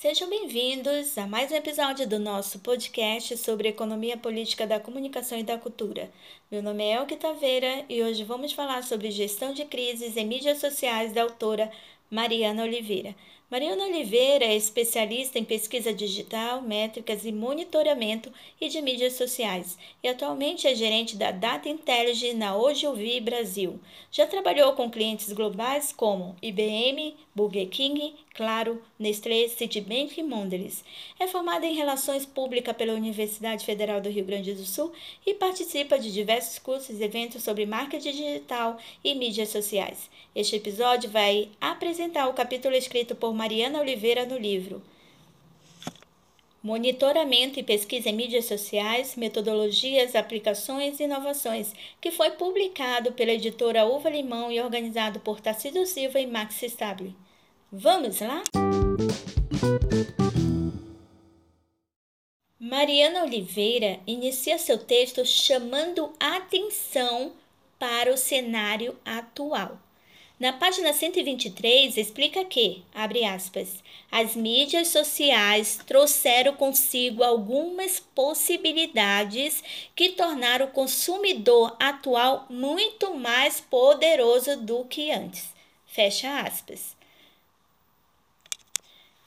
Sejam bem-vindos a mais um episódio do nosso podcast sobre economia política da comunicação e da cultura. Meu nome é Elke Taveira e hoje vamos falar sobre gestão de crises em mídias sociais da autora Mariana Oliveira. Mariana Oliveira é especialista em pesquisa digital, métricas e monitoramento e de mídias sociais e atualmente é gerente da Data Intelligence na Ogilvy Brasil. Já trabalhou com clientes globais como IBM, Burger King, Claro, Nestlé, Citibank e Mondelez. É formada em Relações Públicas pela Universidade Federal do Rio Grande do Sul e participa de diversos cursos e eventos sobre marketing digital e mídias sociais. Este episódio vai apresentar o capítulo escrito por Mariana Oliveira no livro Monitoramento e pesquisa em mídias sociais, metodologias, aplicações e inovações, que foi publicado pela editora Uva Limão e organizado por Tarcísio Silva e Max Stable. Vamos lá? Mariana Oliveira inicia seu texto chamando atenção para o cenário atual. Na página 123, explica que, abre aspas, as mídias sociais trouxeram consigo algumas possibilidades que tornaram o consumidor atual muito mais poderoso do que antes. Fecha aspas.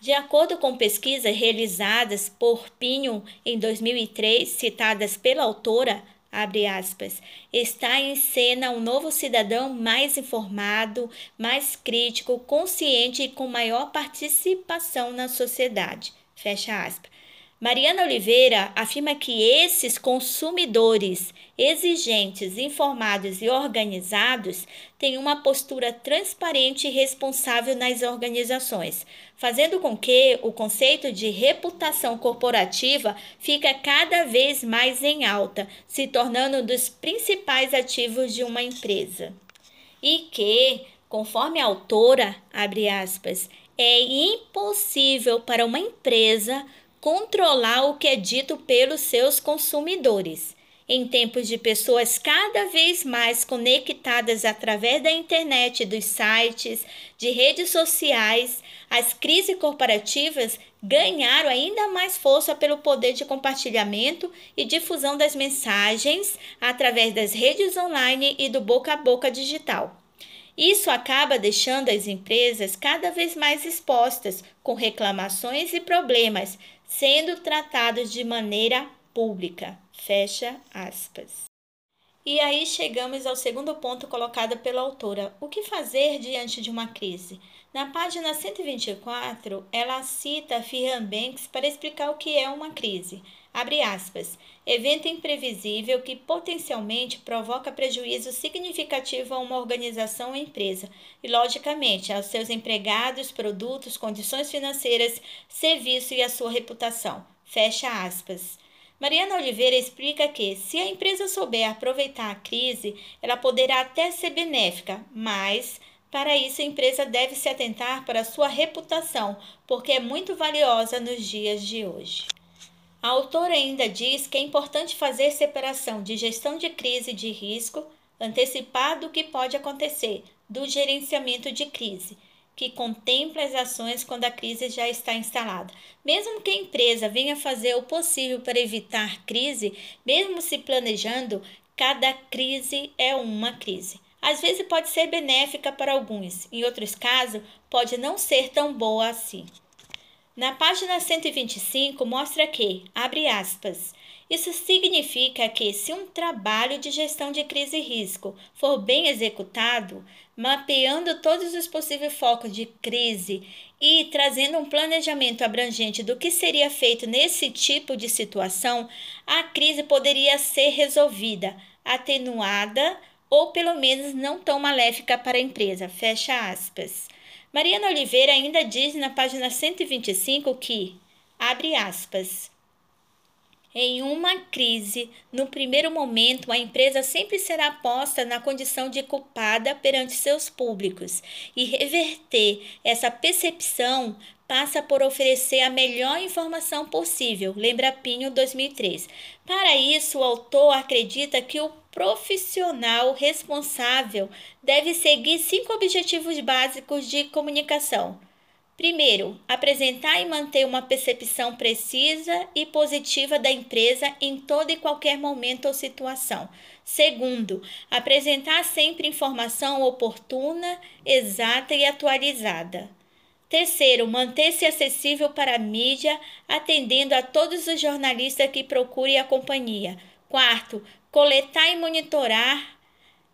De acordo com pesquisas realizadas por Pinho em 2003, citadas pela autora, abre aspas, está em cena um novo cidadão mais informado, mais crítico, consciente e com maior participação na sociedade. Fecha aspas. Mariana Oliveira afirma que esses consumidores exigentes, informados e organizados têm uma postura transparente e responsável nas organizações, fazendo com que o conceito de reputação corporativa fica cada vez mais em alta, se tornando um dos principais ativos de uma empresa. E que, conforme a autora, abre aspas, é impossível para uma empresa controlar o que é dito pelos seus consumidores. Em tempos de pessoas cada vez mais conectadas através da internet, dos sites, de redes sociais, as crises corporativas ganharam ainda mais força pelo poder de compartilhamento e difusão das mensagens através das redes online e do boca a boca digital. Isso acaba deixando as empresas cada vez mais expostas, com reclamações e problemas sendo tratados de maneira pública. Fecha aspas. E aí chegamos ao segundo ponto colocado pela autora: o que fazer diante de uma crise? Na página 124, ela cita Fihan Banks para explicar o que é uma crise. Abre aspas. Evento imprevisível que potencialmente provoca prejuízo significativo a uma organização ou empresa e, logicamente, aos seus empregados, produtos, condições financeiras, serviço e a sua reputação. Fecha aspas. Mariana Oliveira explica que, se a empresa souber aproveitar a crise, ela poderá até ser benéfica, mas para isso a empresa deve se atentar para sua reputação, porque é muito valiosa nos dias de hoje. A autora ainda diz que é importante fazer separação de gestão de crise de risco, antecipar do que pode acontecer, do gerenciamento de crise, que contempla as ações quando a crise já está instalada. Mesmo que a empresa venha fazer o possível para evitar crise, mesmo se planejando, cada crise é uma crise. Às vezes pode ser benéfica para alguns, em outros casos, pode não ser tão boa assim. Na página 125 mostra que, abre aspas, isso significa que, se um trabalho de gestão de crise e risco for bem executado, mapeando todos os possíveis focos de crise e trazendo um planejamento abrangente do que seria feito nesse tipo de situação, a crise poderia ser resolvida, atenuada ou pelo menos não tão maléfica para a empresa. Fecha aspas. Mariana Oliveira ainda diz na página 125 que, abre aspas, em uma crise, no primeiro momento, a empresa sempre será posta na condição de culpada perante seus públicos, e reverter essa percepção passa por oferecer a melhor informação possível, lembra Pinho 2003. Para isso, o autor acredita que o profissional responsável deve seguir cinco objetivos básicos de comunicação. Primeiro, apresentar e manter uma percepção precisa e positiva da empresa em todo e qualquer momento ou situação. Segundo, apresentar sempre informação oportuna, exata e atualizada. Terceiro, manter-se acessível para a mídia, atendendo a todos os jornalistas que procurem a companhia. Quarto, coletar e monitorar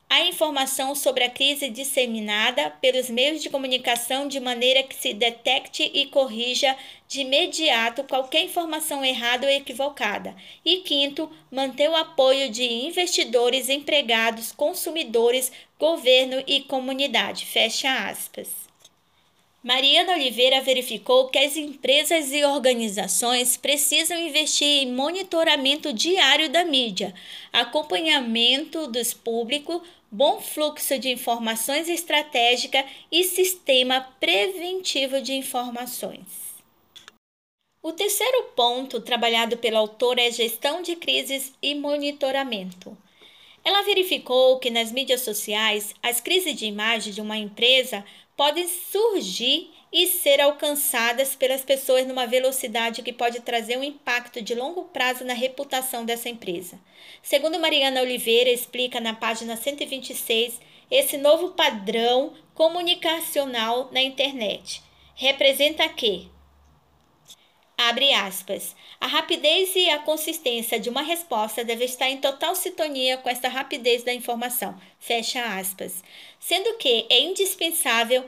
a informação sobre a crise disseminada pelos meios de comunicação de maneira que se detecte e corrija de imediato qualquer informação errada ou equivocada. E quinto, manter o apoio de investidores, empregados, consumidores, governo e comunidade. Fecha aspas. Mariana Oliveira verificou que as empresas e organizações precisam investir em monitoramento diário da mídia, acompanhamento dos públicos, bom fluxo de informações estratégicas e sistema preventivo de informações. O terceiro ponto trabalhado pela autora é gestão de crises e monitoramento. Ela verificou que nas mídias sociais, as crises de imagem de uma empresa podem surgir e ser alcançadas pelas pessoas numa velocidade que pode trazer um impacto de longo prazo na reputação dessa empresa. Segundo Mariana Oliveira explica na página 126, esse novo padrão comunicacional na internet representa que Abre aspas. A rapidez e a consistência de uma resposta deve estar em total sintonia com esta rapidez da informação. Fecha aspas. Sendo que é indispensável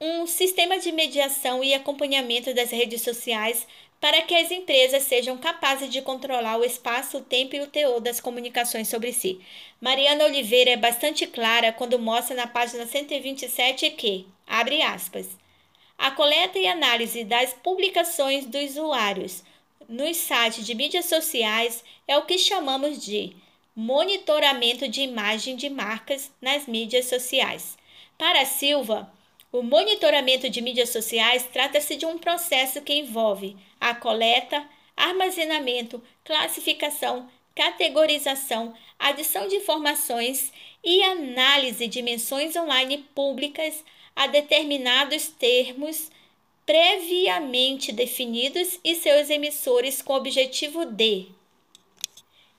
um sistema de mediação e acompanhamento das redes sociais para que as empresas sejam capazes de controlar o espaço, o tempo e o teor das comunicações sobre si. Mariana Oliveira é bastante clara quando mostra na página 127 que, abre aspas, a coleta e análise das publicações dos usuários nos sites de mídias sociais é o que chamamos de monitoramento de imagem de marcas nas mídias sociais. Para Silva, o monitoramento de mídias sociais trata-se de um processo que envolve a coleta, armazenamento, classificação, categorização, adição de informações e análise de menções online públicas a determinados termos previamente definidos e seus emissores com o objetivo de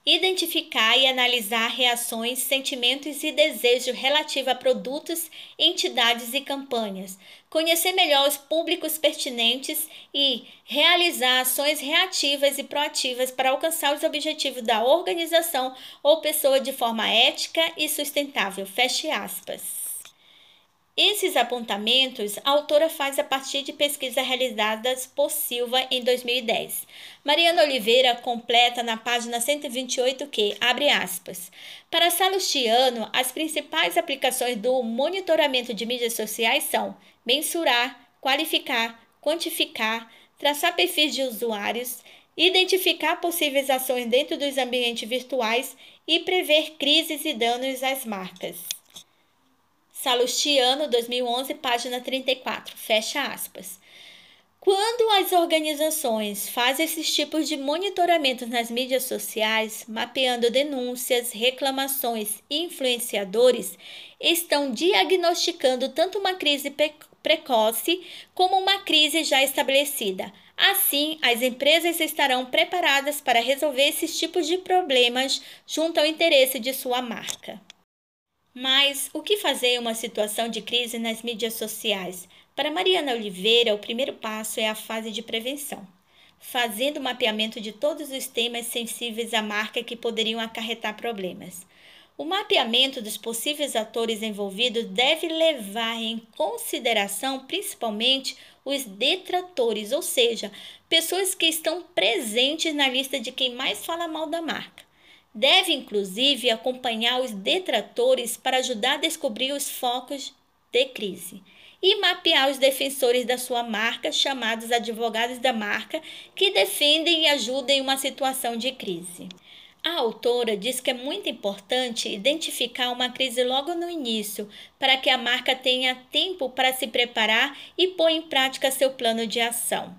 identificar e analisar reações, sentimentos e desejos relativos a produtos, entidades e campanhas, conhecer melhor os públicos pertinentes e realizar ações reativas e proativas para alcançar os objetivos da organização ou pessoa de forma ética e sustentável. Feche aspas. Esses apontamentos a autora faz a partir de pesquisas realizadas por Silva em 2010. Mariana Oliveira completa na página 128 que, abre aspas, para Salustiano, as principais aplicações do monitoramento de mídias sociais são mensurar, qualificar, quantificar, traçar perfis de usuários, identificar possíveis ações dentro dos ambientes virtuais e prever crises e danos às marcas. Salustiano, 2011, página 34, fecha aspas. Quando as organizações fazem esses tipos de monitoramento nas mídias sociais, mapeando denúncias, reclamações e influenciadores, estão diagnosticando tanto uma crise precoce como uma crise já estabelecida. Assim, as empresas estarão preparadas para resolver esses tipos de problemas junto ao interesse de sua marca. Mas o que fazer em uma situação de crise nas mídias sociais? Para Mariana Oliveira, o primeiro passo é a fase de prevenção, fazendo o mapeamento de todos os temas sensíveis à marca que poderiam acarretar problemas. O mapeamento dos possíveis atores envolvidos deve levar em consideração principalmente os detratores, ou seja, pessoas que estão presentes na lista de quem mais fala mal da marca. Deve, inclusive, acompanhar os detratores para ajudar a descobrir os focos de crise e mapear os defensores da sua marca, chamados advogados da marca, que defendem e ajudam em uma situação de crise. A autora diz que é muito importante identificar uma crise logo no início, para que a marca tenha tempo para se preparar e pôr em prática seu plano de ação.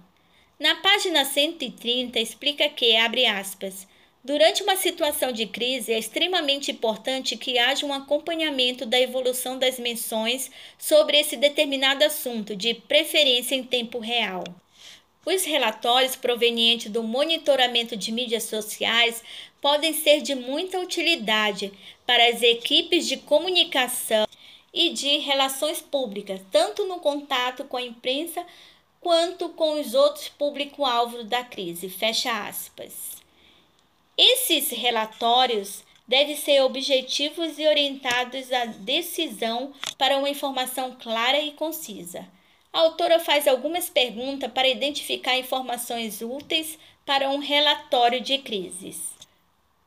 Na página 130 explica que, abre aspas, Durante uma situação de crise, é extremamente importante que haja um acompanhamento da evolução das menções sobre esse determinado assunto, de preferência em tempo real. Os relatórios provenientes do monitoramento de mídias sociais podem ser de muita utilidade para as equipes de comunicação e de relações públicas, tanto no contato com a imprensa quanto com os outros público-alvo da crise. Fecha aspas. Esses relatórios devem ser objetivos e orientados à decisão para uma informação clara e concisa. A autora faz algumas perguntas para identificar informações úteis para um relatório de crises.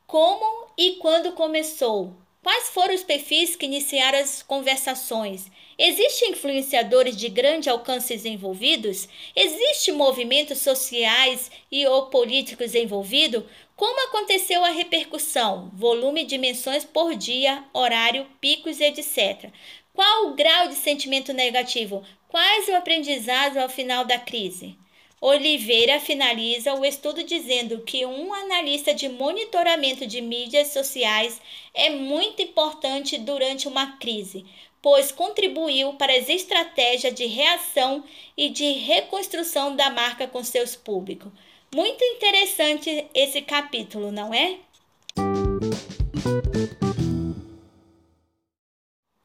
Como e quando começou? Quais foram os perfis que iniciaram as conversações? Existem influenciadores de grande alcance envolvidos? Existem movimentos sociais e ou políticos envolvidos? Como aconteceu a repercussão? Volume de menções por dia, horário, picos, etc. Qual o grau de sentimento negativo? Quais o aprendizado ao final da crise? Oliveira finaliza o estudo dizendo que um analista de monitoramento de mídias sociais é muito importante durante uma crise, pois contribuiu para as estratégias de reação e de reconstrução da marca com seus públicos. Muito interessante esse capítulo, não é?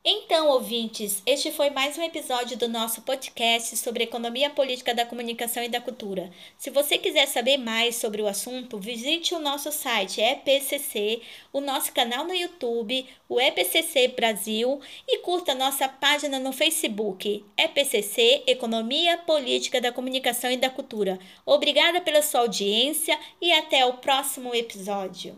Então, ouvintes, este foi mais um episódio do nosso podcast sobre economia política da comunicação e da cultura. Se você quiser saber mais sobre o assunto, visite o nosso site EPCC, o nosso canal no YouTube, o EPCC Brasil e curta nossa página no Facebook, EPCC Economia Política da Comunicação e da Cultura. Obrigada pela sua audiência e até o próximo episódio.